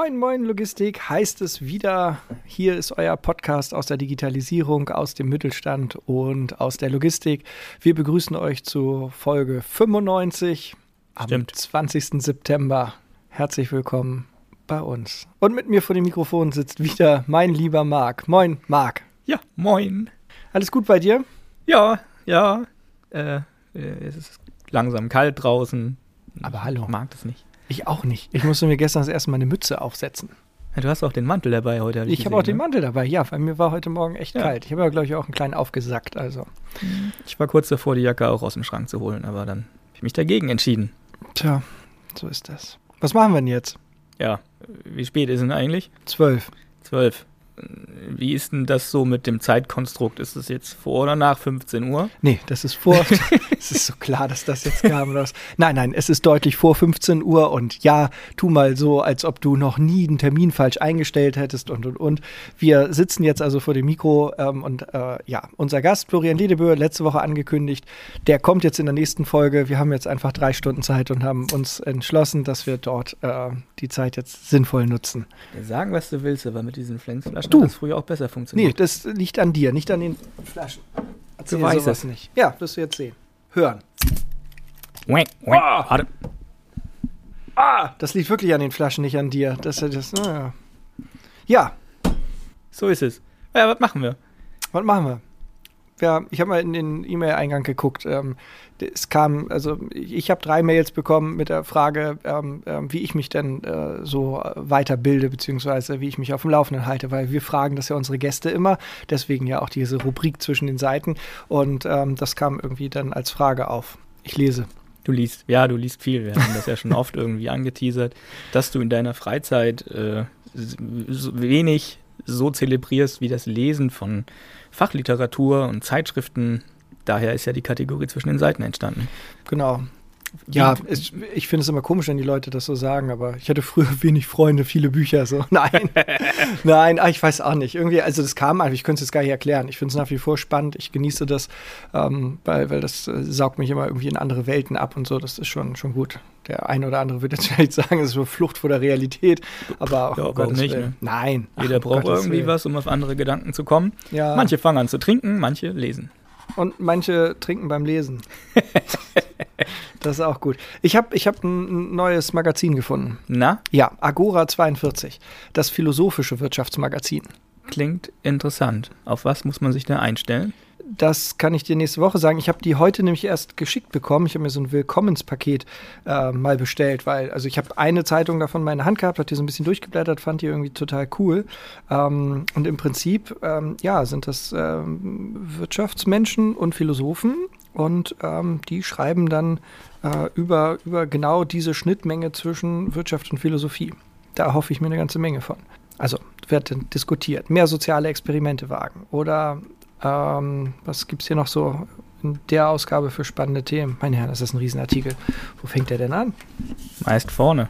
Moin, moin, Logistik heißt es wieder. Hier ist euer Podcast aus der Digitalisierung, aus dem Mittelstand und aus der Logistik. Wir begrüßen euch zu Folge 95 am Stimmt. 20. September. Herzlich willkommen bei uns. Und mit mir vor dem Mikrofon sitzt wieder mein lieber Marc. Moin, Marc. Ja, moin. Alles gut bei dir? Ja, ja. Äh, äh, es ist langsam kalt draußen. Aber hallo. Ich mag das nicht. Ich auch nicht. Ich musste mir gestern das erste Mal eine Mütze aufsetzen. Ja, du hast auch den Mantel dabei heute. hab Ich habe auch den gesehen, Mantel dabei. Ja, bei mir war heute Morgen echt Ja. kalt. Ich habe ja, glaube ich, auch einen kleinen aufgesackt. Also, Ne? Ich war kurz davor, die Jacke auch aus dem Schrank zu holen, aber dann habe ich mich dagegen entschieden. tja, so ist das. Was machen wir denn jetzt? Ja, wie spät ist denn eigentlich? Zwölf. Zwölf. Wie ist denn das so mit dem Zeitkonstrukt? Ist es jetzt vor oder nach 15 Uhr? Nee, das ist vor. es ist so klar, dass das jetzt kam. Oder was. Nein, nein, es ist deutlich vor 15 Uhr und ja, tu mal so, als ob du noch nie einen Termin falsch eingestellt hättest und und und. Wir sitzen jetzt also vor dem Mikro ähm, und äh, ja, unser Gast Florian Ledeböhr, letzte Woche angekündigt, der kommt jetzt in der nächsten Folge. Wir haben jetzt einfach drei Stunden Zeit und haben uns entschlossen, dass wir dort äh, die Zeit jetzt sinnvoll nutzen. Sagen, was du willst, aber mit diesen Flensflaschen Du. hat das früher auch besser Nee, funktioniert. das liegt an dir, nicht an den Flaschen. Erzähl Du weißt es. nicht. Ja, wirst du jetzt sehen. Hören. Wait, wait. Warte. Ah, das liegt wirklich an den Flaschen, nicht an dir. Das, das, naja. Ja, So ist es. Ja, was machen wir? was machen wir? Ja, ich habe mal in den E-Mail-Eingang geguckt. Ähm, es kam, also ich, habe drei Mails bekommen mit der Frage, ähm, ähm, wie ich mich denn äh, so weiterbilde, beziehungsweise wie ich mich auf dem Laufenden halte, weil wir fragen das ja unsere Gäste immer, deswegen ja auch diese Rubrik zwischen den Seiten. Und ähm, das kam irgendwie dann als Frage auf. Ich lese. Du liest, ja, du liest viel. Wir haben das ja schon oft irgendwie angeteasert, dass du in deiner Freizeit äh, wenig so zelebrierst wie das Lesen von Fachliteratur und Zeitschriften. Daher ist ja die Kategorie zwischen den Seiten entstanden. Genau. Ja, es, ich finde es immer komisch, wenn die Leute das so sagen, aber ich hatte früher wenig Freunde, viele Bücher, so. Nein, nein, ah, ich weiß auch nicht. Irgendwie, also das kam einfach, ich könnte es jetzt gar nicht erklären. Ich finde es nach wie vor spannend, ich genieße das, ähm, weil, weil das äh, saugt mich immer irgendwie in andere Welten ab und so, das ist schon, schon gut. Der eine oder andere wird jetzt vielleicht sagen, es ist so Flucht vor der Realität, aber Ja, um warum nicht, ne? Nein. Jeder Ach, braucht Gottes irgendwie Willen. was, um auf andere Gedanken zu kommen. Ja, Manche fangen an zu trinken, manche lesen. Und manche trinken beim Lesen. das ist auch gut. Ich habe ich hab ein neues Magazin gefunden. Na, Ja, Agora 42, das philosophische Wirtschaftsmagazin. klingt interessant. Auf was muss man sich da einstellen? Das kann ich dir nächste Woche sagen. Ich habe die heute nämlich erst geschickt bekommen. Ich habe mir so ein Willkommenspaket äh, mal bestellt, weil, also ich habe eine Zeitung davon in meiner Hand gehabt, habe die so ein bisschen durchgeblättert, fand die irgendwie total cool. Ähm, und im Prinzip, ähm, ja, sind das ähm, Wirtschaftsmenschen und Philosophen und ähm, die schreiben dann äh, über, über genau diese Schnittmenge zwischen Wirtschaft und Philosophie. Da hoffe ich mir eine ganze Menge von. Also wird diskutiert, mehr soziale Experimente wagen oder ähm, was gibt es hier noch so in der Ausgabe für spannende Themen? Meine Herren, das ist ein Riesenartikel. Wo fängt der denn an? Meist vorne.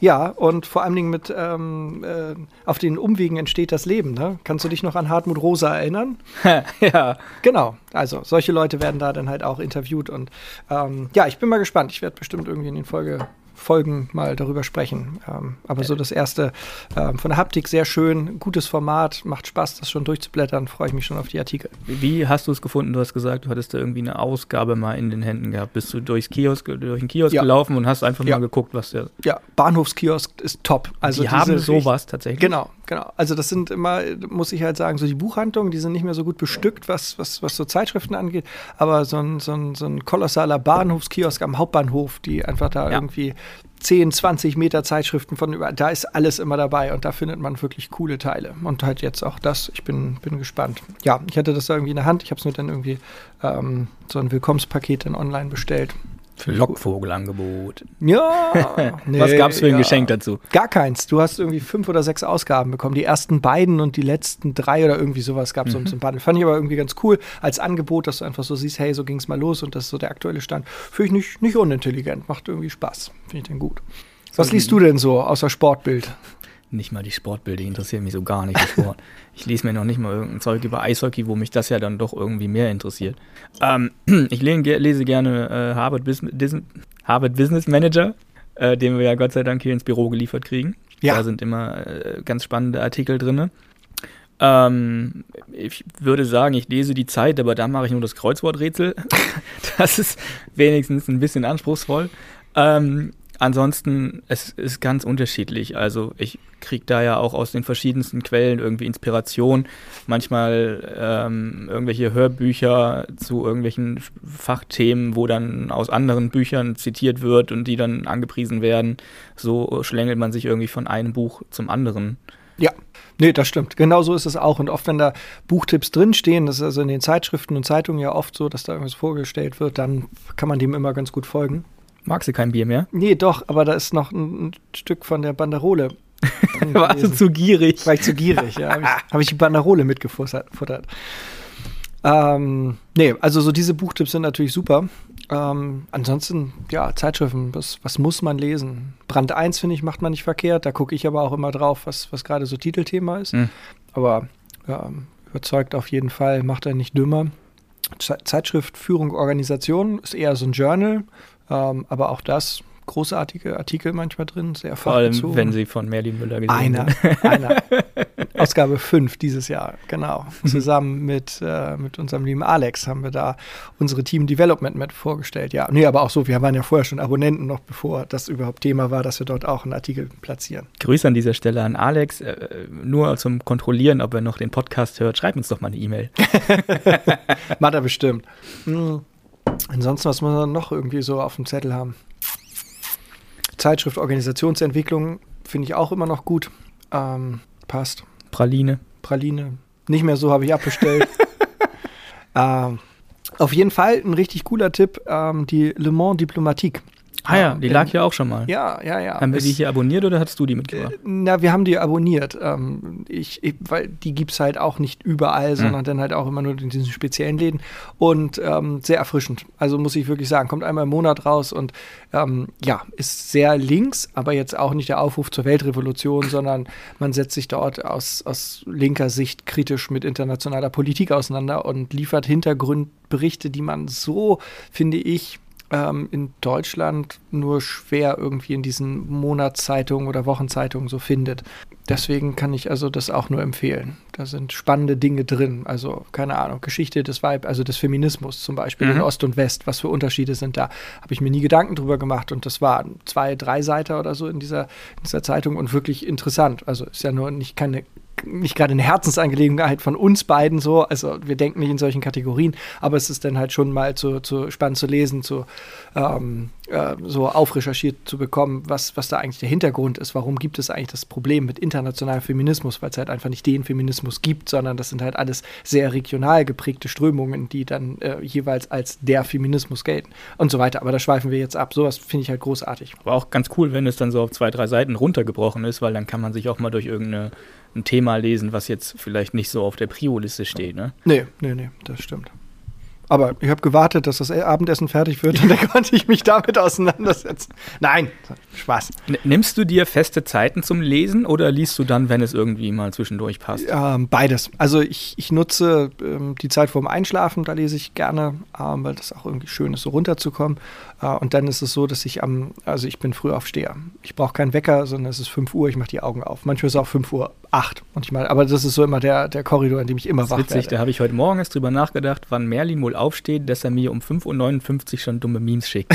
Ja, und vor allen Dingen mit ähm, äh, auf den Umwegen entsteht das Leben. Ne? Kannst du dich noch an Hartmut Rosa erinnern? ja, Genau, also solche Leute werden da dann halt auch interviewt und ähm, ja, ich bin mal gespannt. Ich werde bestimmt irgendwie in den Folge, Folgen mal darüber sprechen. Ähm, aber so das erste ähm, von der Haptik sehr schön, gutes Format, macht Spaß, das schon durchzublättern, freue ich mich schon auf die Artikel. Wie hast du es gefunden? Du hast gesagt, du hattest da irgendwie eine Ausgabe mal in den Händen gehabt. Bist du durchs Kiosk, durch den Kiosk Ja. gelaufen und hast einfach Ja. mal geguckt, was der. Ja, Bahnhofskiosk ist top. Also die haben sowas tatsächlich. Genau, genau. Also das sind immer, muss ich halt sagen, so die Buchhandlungen, die sind nicht mehr so gut bestückt, was, was, was so Zeitschriften angeht. Aber so ein, so ein, so ein kolossaler Bahnhofskiosk am Hauptbahnhof, die einfach da Ja. irgendwie 10, 20 Meter Zeitschriften von über, da ist alles immer dabei und da findet man wirklich coole Teile. Und halt jetzt auch das, ich bin, bin gespannt. Ja, ich hatte das da irgendwie in der Hand, ich habe es mir dann irgendwie ähm, so ein Willkommenspaket dann online bestellt. Lockvogelangebot. Ja. was nee, gab's für ein ja. Geschenk dazu? Gar keins. Du hast irgendwie fünf oder sechs Ausgaben bekommen. Die ersten beiden und die letzten drei oder irgendwie sowas gab es Mhm. so ein Bundle. Fand ich aber irgendwie ganz cool als Angebot, dass du einfach so siehst, hey, so ging es mal los und das ist so der aktuelle Stand. Finde ich nicht, nicht unintelligent. Macht irgendwie Spaß. Finde ich dann gut. Was liest du denn so außer Sportbild? Nicht mal die Sportbilder, interessieren mich so gar nicht, Sport. ich lese mir noch nicht mal irgendein Zeug über Eishockey, wo mich das ja dann doch irgendwie mehr interessiert. Ähm, ich lese, ge- lese gerne äh, Harvard, Bus Dis Harvard Business Manager, äh, den wir ja Gott sei Dank hier ins Büro geliefert kriegen. Ja. Da sind immer äh, ganz spannende Artikel drin. Ähm, ich würde sagen, ich lese die Zeit, aber da mache ich nur das Kreuzworträtsel. das ist wenigstens ein bisschen anspruchsvoll. Ähm, ansonsten, es ist ganz unterschiedlich. Also ich kriege da ja auch aus den verschiedensten Quellen irgendwie Inspiration. Manchmal ähm, irgendwelche Hörbücher zu irgendwelchen Fachthemen, wo dann aus anderen Büchern zitiert wird und die dann angepriesen werden. So schlängelt man sich irgendwie von einem Buch zum anderen. Ja, nee, das stimmt. Genau so ist es auch. Und oft, wenn da Buchtipps drinstehen, das ist also in den Zeitschriften und Zeitungen ja oft so, dass da irgendwas vorgestellt wird, dann kann man dem immer ganz gut folgen. Magst du kein Bier mehr? Nee, doch, aber da ist noch ein, ein Stück von der Banderole. Warst du zu gierig? War ich zu gierig, ja. Habe ich, hab ich, die Banderole mitgefuttert. Ähm, nee, also so diese Buchtipps sind natürlich super. Ähm, ansonsten, ja, Zeitschriften, was, was muss man lesen? Brand 1, finde ich, macht man nicht verkehrt. Da gucke ich aber auch immer drauf, was, was gerade so Titelthema ist. Mhm. Aber ja, überzeugt auf jeden Fall, macht er nicht dümmer. Zeitschrift Führung Organisation ist eher so ein Journal. Ähm, aber auch das großartige Artikel manchmal drin, sehr Vor allem, wenn sie von Merlin Müller gesehen Einer, einer. Ausgabe 5 dieses Jahr, genau. Zusammen mit, äh, mit unserem lieben Alex haben wir da unsere Team Development mit vorgestellt. Ja, nee, aber auch so, wir waren ja vorher schon Abonnenten, noch bevor das überhaupt Thema war, dass wir dort auch einen Artikel platzieren. Grüße an dieser Stelle an Alex. Äh, nur zum Kontrollieren, ob er noch den Podcast hört, schreibt uns doch mal eine E-Mail. Macht er bestimmt. Mhm. Ansonsten, was muss man noch irgendwie so auf dem Zettel haben? Zeitschrift Organisationsentwicklung finde ich auch immer noch gut. Ähm, passt. Praline. Praline. Nicht mehr so habe ich abbestellt. ähm, auf jeden Fall ein richtig cooler Tipp, ähm, die Le Mans Diplomatique. Ah ja, die lag ja auch schon mal. Ja, ja, ja. Haben wir die hier abonniert oder hast du die mitgebracht? Äh, na, wir haben die abonniert. Ähm, ich, ich, weil die gibt es halt auch nicht überall, sondern mhm. dann halt auch immer nur in diesen speziellen Läden. Und ähm, sehr erfrischend. Also muss ich wirklich sagen, kommt einmal im Monat raus und ähm, ja, ist sehr links, aber jetzt auch nicht der Aufruf zur Weltrevolution, sondern man setzt sich dort aus, aus linker Sicht kritisch mit internationaler Politik auseinander und liefert Hintergrundberichte, die man so, finde ich, ähm, in Deutschland nur schwer irgendwie in diesen Monatszeitungen oder Wochenzeitungen so findet. Deswegen kann ich also das auch nur empfehlen. Da sind spannende Dinge drin. Also, keine Ahnung, Geschichte des Weib, also des Feminismus zum Beispiel mhm. in Ost und West. Was für Unterschiede sind da? Habe ich mir nie Gedanken drüber gemacht. Und das waren zwei, drei Seiten oder so in dieser, in dieser Zeitung und wirklich interessant. Also ist ja nur nicht keine nicht gerade eine Herzensangelegenheit von uns beiden so. Also wir denken nicht in solchen Kategorien, aber es ist dann halt schon mal zu, zu spannend zu lesen, zu ähm, äh, so aufrecherchiert zu bekommen, was, was da eigentlich der Hintergrund ist. Warum gibt es eigentlich das Problem mit internationalem Feminismus? Weil es halt einfach nicht den Feminismus gibt, sondern das sind halt alles sehr regional geprägte Strömungen, die dann äh, jeweils als der Feminismus gelten und so weiter. Aber da schweifen wir jetzt ab. Sowas finde ich halt großartig. Aber auch ganz cool, wenn es dann so auf zwei, drei Seiten runtergebrochen ist, weil dann kann man sich auch mal durch irgendeine ein Thema lesen, was jetzt vielleicht nicht so auf der Prio-Liste steht, ne? Nee, nee, nee, das stimmt. Aber ich habe gewartet, dass das Abendessen fertig wird und dann konnte ich mich damit auseinandersetzen. Nein, Spaß. Nimmst du dir feste Zeiten zum Lesen oder liest du dann, wenn es irgendwie mal zwischendurch passt? Ähm, beides. Also ich, ich nutze ähm, die Zeit vorm Einschlafen, da lese ich gerne, ähm, weil das auch irgendwie schön ist, so runterzukommen. Äh, und dann ist es so, dass ich am, also ich bin Frühaufsteher. Ich brauche keinen Wecker, sondern es ist 5 Uhr, ich mache die Augen auf. Manchmal ist es auch 5 Uhr 8 manchmal, aber das ist so immer der, der Korridor, in dem ich immer wach witzig, werde. Da habe ich heute Morgen erst drüber nachgedacht, wann Merlin wohl aufsteht, dass er mir um 5.59 Uhr schon dumme Memes schickt.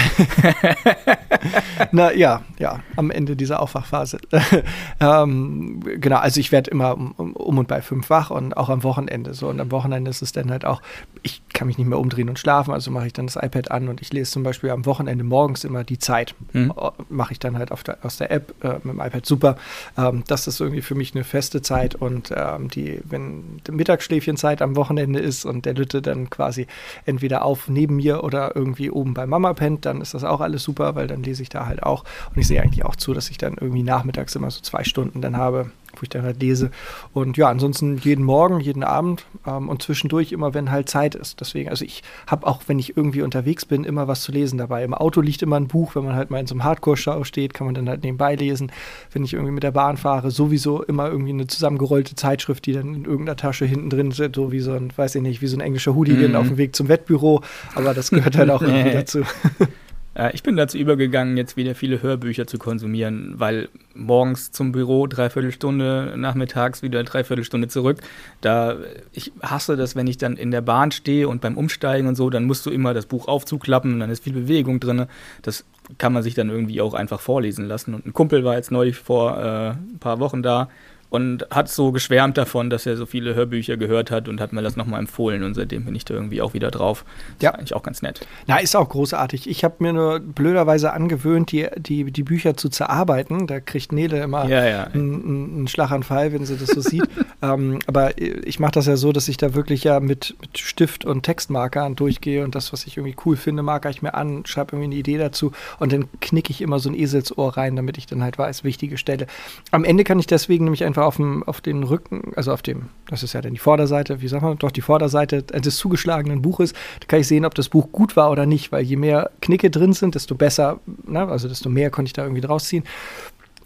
Na ja, ja, am Ende dieser Aufwachphase. ähm, genau, also ich werde immer um, um, und bei fünf wach und auch am Wochenende so. Und am Wochenende ist es dann halt auch, ich kann mich nicht mehr umdrehen und schlafen, also mache ich dann das iPad an und ich lese zum Beispiel am Wochenende morgens immer die Zeit. Mhm. Mache ich dann halt der, aus der App äh, mit dem iPad super. Ähm, das ist irgendwie für mich eine feste Zeit und ähm, die, wenn die Mittagsschläfchenzeit am Wochenende ist und der Lütte dann quasi entweder auf neben mir oder irgendwie oben bei Mama pennt, dann ist das auch alles super, weil dann lese ich da halt auch. Und ich sehe eigentlich auch zu, dass ich dann irgendwie nachmittags immer so zwei Stunden dann habe, wo ich dann halt lese. Und ja, ansonsten jeden Morgen, jeden Abend ähm, und zwischendurch immer, wenn halt Zeit ist. Deswegen, also ich habe auch, wenn ich irgendwie unterwegs bin, immer was zu lesen dabei. Im Auto liegt immer ein Buch, wenn man halt mal in so einem Hardcore-Stau steht, kann man dann halt nebenbei lesen. Wenn ich irgendwie mit der Bahn fahre, sowieso immer irgendwie eine zusammengerollte Zeitschrift, die dann in irgendeiner Tasche hinten drin sitzt, so wie so ein, weiß ich nicht, wie so ein englischer Hooligan mhm. auf dem Weg zum Wettbüro. Aber das gehört halt auch irgendwie dazu. Äh, ich bin dazu übergegangen, jetzt wieder viele Hörbücher zu konsumieren, weil morgens zum Büro dreiviertel Stunde, nachmittags wieder dreiviertel Stunde zurück. Da ich hasse das, wenn ich dann in der Bahn stehe und beim Umsteigen und so, dann musst du immer das Buch aufzuklappen dann ist viel Bewegung drin. Das kann man sich dann irgendwie auch einfach vorlesen lassen. Und ein Kumpel war jetzt neulich vor äh, ein paar Wochen da und hat so geschwärmt davon, dass er so viele Hörbücher gehört hat und hat mir das nochmal empfohlen und seitdem bin ich da irgendwie auch wieder drauf. Das ja. eigentlich auch ganz nett. Na, ist auch großartig. Ich habe mir nur blöderweise angewöhnt, die, die, die Bücher zu zerarbeiten. Da kriegt Nele immer ja, ja. Einen, einen Schlaganfall, wenn sie das so sieht. ähm, aber ich mache das ja so, dass ich da wirklich ja mit, mit Stift und Textmarkern durchgehe und das, was ich irgendwie cool finde, marker ich mir an, schreibe irgendwie eine Idee dazu und dann knicke ich immer so ein Eselsohr rein, damit ich dann halt weiß, wichtige Stelle. Am Ende kann ich deswegen nämlich einfach einfach auf, dem, auf den Rücken, also auf dem, das ist ja dann die Vorderseite, wie sagt man, doch die Vorderseite des zugeschlagenen Buches, da kann ich sehen, ob das Buch gut war oder nicht, weil je mehr Knicke drin sind, desto besser, ne, also desto mehr konnte ich da irgendwie draus ziehen.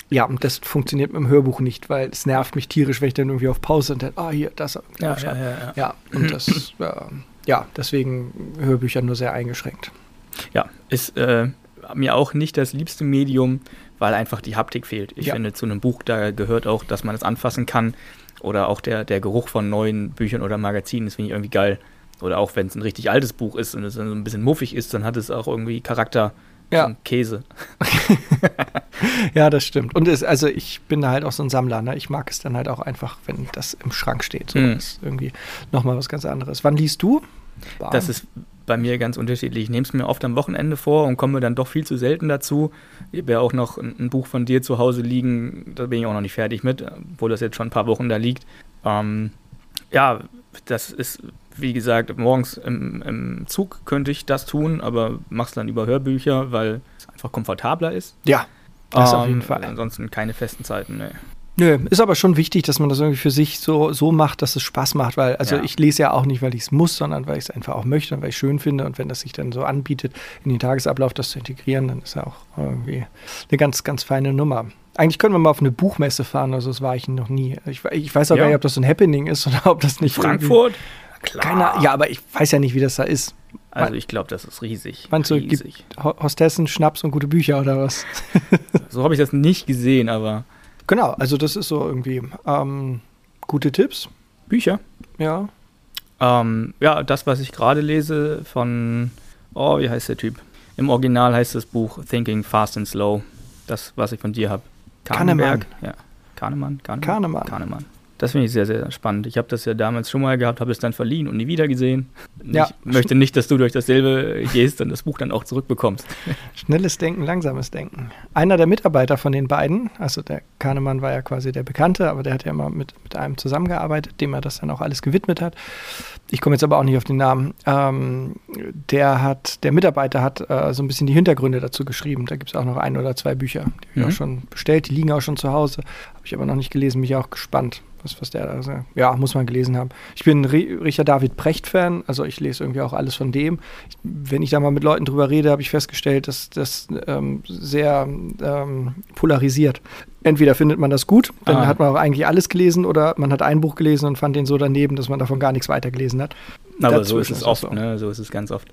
Ja, und das funktioniert mit dem Hörbuch nicht, weil es nervt mich tierisch, wenn ich dann irgendwie auf Pause und dann, ah, hier, das. Ja, ja, ja, ja. ja, und das, äh, ja, deswegen Hörbücher nur sehr eingeschränkt. Ja, ist äh, mir auch nicht das liebste Medium, weil einfach die Haptik fehlt. Ich ja. finde, zu einem Buch, da gehört auch, dass man es anfassen kann. Oder auch der, der Geruch von neuen Büchern oder Magazinen, das finde ich irgendwie geil. Oder auch wenn es ein richtig altes Buch ist und es dann so ein bisschen muffig ist, dann hat es auch irgendwie Charakter. Ja. Käse. ja, das stimmt. Und es, also ich bin da halt auch so ein Sammler. Ne? Ich mag es dann halt auch einfach, wenn das im Schrank steht. So mm. ist irgendwie nochmal was ganz anderes. Wann liest du? Bam. Das ist bei mir ganz unterschiedlich. Ich nehme es mir oft am Wochenende vor und komme dann doch viel zu selten dazu. Ich habe ja auch noch ein, Buch von dir zu Hause liegen, da bin ich auch noch nicht fertig mit, obwohl das jetzt schon ein paar Wochen da liegt. Ähm, ja, das ist, wie gesagt, morgens im, im, Zug könnte ich das tun, aber mach's dann über Hörbücher, weil es einfach komfortabler ist. Ja, das ähm, auf jeden Fall. Ansonsten keine festen Zeiten, ne. Nö, ist aber schon wichtig, dass man das irgendwie für sich so, so macht, dass es Spaß macht, weil, also ja. ich lese ja auch nicht, weil ich es muss, sondern weil ich es einfach auch möchte und weil ich es schön finde und wenn das sich dann so anbietet, in den Tagesablauf das zu integrieren, dann ist ja auch irgendwie eine ganz, ganz feine Nummer. Eigentlich können wir mal auf eine Buchmesse fahren, also das war ich noch nie. Ich, ich weiß auch ja. gar nicht, ob das so ein Happening ist oder ob das nicht. Frankfurt? Klar. Keine, ja, aber ich weiß ja nicht, wie das da ist. Also ich glaube, das ist riesig. Meinst du, riesig. gibt Hostessen, Schnaps und gute Bücher oder was? so habe ich das nicht gesehen, aber Genau, also das ist so irgendwie ähm, gute Tipps. Bücher? Ja. Ähm, ja, das, was ich gerade lese von, oh, wie heißt der Typ? Im Original heißt das Buch Thinking Fast and Slow. Das, was ich von dir habe. Kahnemann. Ja. Kahnemann. Kahnemann. Kahnemann. Kahnemann. Das finde ich sehr, sehr spannend. Ich habe das ja damals schon mal gehabt, habe es dann verliehen und nie wieder gesehen. Ja. Ich möchte nicht, dass du durch dasselbe gehst und das Buch dann auch zurückbekommst. Schnelles Denken, langsames Denken. Einer der Mitarbeiter von den beiden, also der Kahnemann war ja quasi der Bekannte, aber der hat ja immer mit, mit einem zusammengearbeitet, dem er das dann auch alles gewidmet hat. Ich komme jetzt aber auch nicht auf den Namen. Ähm, der hat, der Mitarbeiter hat äh, so ein bisschen die Hintergründe dazu geschrieben. Da gibt es auch noch ein oder zwei Bücher, die habe ich mhm. auch schon bestellt, die liegen auch schon zu Hause. Habe ich aber noch nicht gelesen, mich auch gespannt was, was der da sagt. Ja, muss man gelesen haben. Ich bin Richard David Precht-Fan, also ich lese irgendwie auch alles von dem. Ich, wenn ich da mal mit Leuten drüber rede, habe ich festgestellt, dass das ähm, sehr ähm, polarisiert. Entweder findet man das gut, dann ah. hat man auch eigentlich alles gelesen, oder man hat ein Buch gelesen und fand den so daneben, dass man davon gar nichts weitergelesen hat. Aber Dazwischen so ist es oft, so. ne? So ist es ganz oft.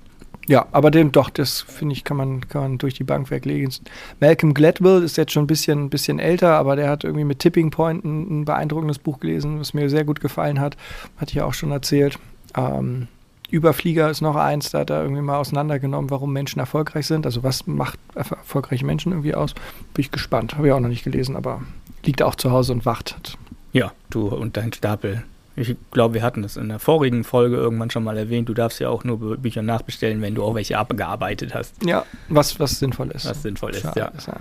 Ja, aber dem doch, das finde ich, kann man, kann man durch die Bank weglegen. Malcolm Gladwell ist jetzt schon ein bisschen, bisschen älter, aber der hat irgendwie mit Tipping Point ein, ein beeindruckendes Buch gelesen, was mir sehr gut gefallen hat. Hatte ich ja auch schon erzählt. Ähm, Überflieger ist noch eins, da hat er irgendwie mal auseinandergenommen, warum Menschen erfolgreich sind. Also was macht erfolgreiche Menschen irgendwie aus? Bin ich gespannt. Habe ich auch noch nicht gelesen, aber liegt auch zu Hause und wacht. Ja, du und dein Stapel ich glaube, wir hatten das in der vorigen Folge irgendwann schon mal erwähnt. Du darfst ja auch nur Bücher nachbestellen, wenn du auch welche abgearbeitet hast. Ja, was, was sinnvoll ist. Was sinnvoll ist, ja. Ist, ja.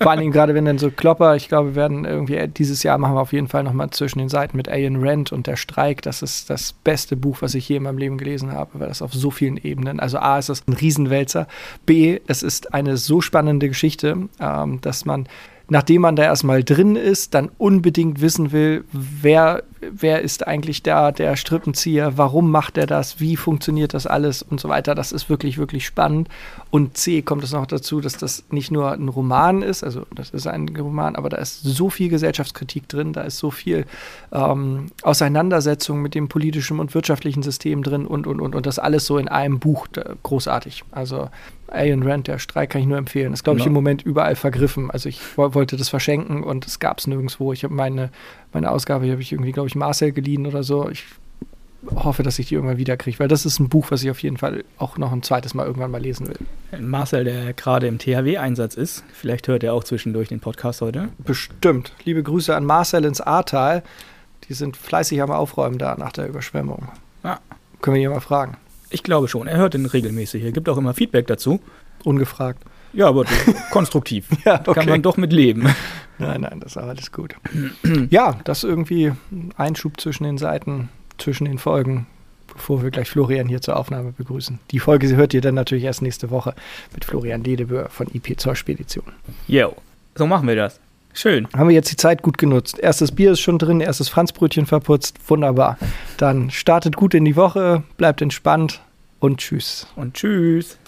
Vor allen Dingen gerade, wenn dann so Klopper, ich glaube, wir werden irgendwie dieses Jahr machen wir auf jeden Fall nochmal zwischen den Seiten mit Ayn Rand und der Streik. Das ist das beste Buch, was ich je in meinem Leben gelesen habe, weil das auf so vielen Ebenen, also A, ist das ein Riesenwälzer, B, es ist eine so spannende Geschichte, ähm, dass man nachdem man da erstmal drin ist, dann unbedingt wissen will, wer, wer ist eigentlich da der Strippenzieher, warum macht er das, wie funktioniert das alles und so weiter. Das ist wirklich, wirklich spannend. Und C kommt es noch dazu, dass das nicht nur ein Roman ist, also das ist ein Roman, aber da ist so viel Gesellschaftskritik drin, da ist so viel ähm, Auseinandersetzung mit dem politischen und wirtschaftlichen System drin und, und, und, und das alles so in einem Buch. Großartig. Also Alien Rand, der Streik, kann ich nur empfehlen. Ist, glaube ich, Ja. im Moment überall vergriffen. Also ich wo- wollte das verschenken und es gab es nirgendwo. Ich habe meine, meine Ausgabe, habe ich irgendwie, glaube ich, Marcel geliehen oder so. Ich hoffe, dass ich die irgendwann wieder kriege, weil das ist ein Buch, was ich auf jeden Fall auch noch ein zweites Mal irgendwann mal lesen will. Marcel, der gerade im THW-Einsatz ist, vielleicht hört er auch zwischendurch den Podcast heute. Bestimmt. Liebe Grüße an Marcel ins Ahrtal. Die sind fleißig am Aufräumen da nach der Überschwemmung. Ja. Können wir ihn mal fragen. Ich glaube schon, er hört den regelmäßig. Er gibt auch immer Feedback dazu. Ungefragt. Ja, aber konstruktiv. Ja, Kann man doch mit leben. Nein, nein, das ist alles gut. ja, das irgendwie ein Einschub zwischen den Seiten, zwischen den Folgen, bevor wir gleich Florian hier zur Aufnahme begrüßen. Die Folge sie hört ihr dann natürlich erst nächste Woche mit Florian Ledeböhr von IP Zollspedition. Jo, so machen wir das. Schön. Haben wir jetzt die Zeit gut genutzt. Erstes Bier ist schon drin, erstes Franzbrötchen verputzt. Wunderbar. Dann startet gut in die Woche, bleibt entspannt und tschüss. Und tschüss.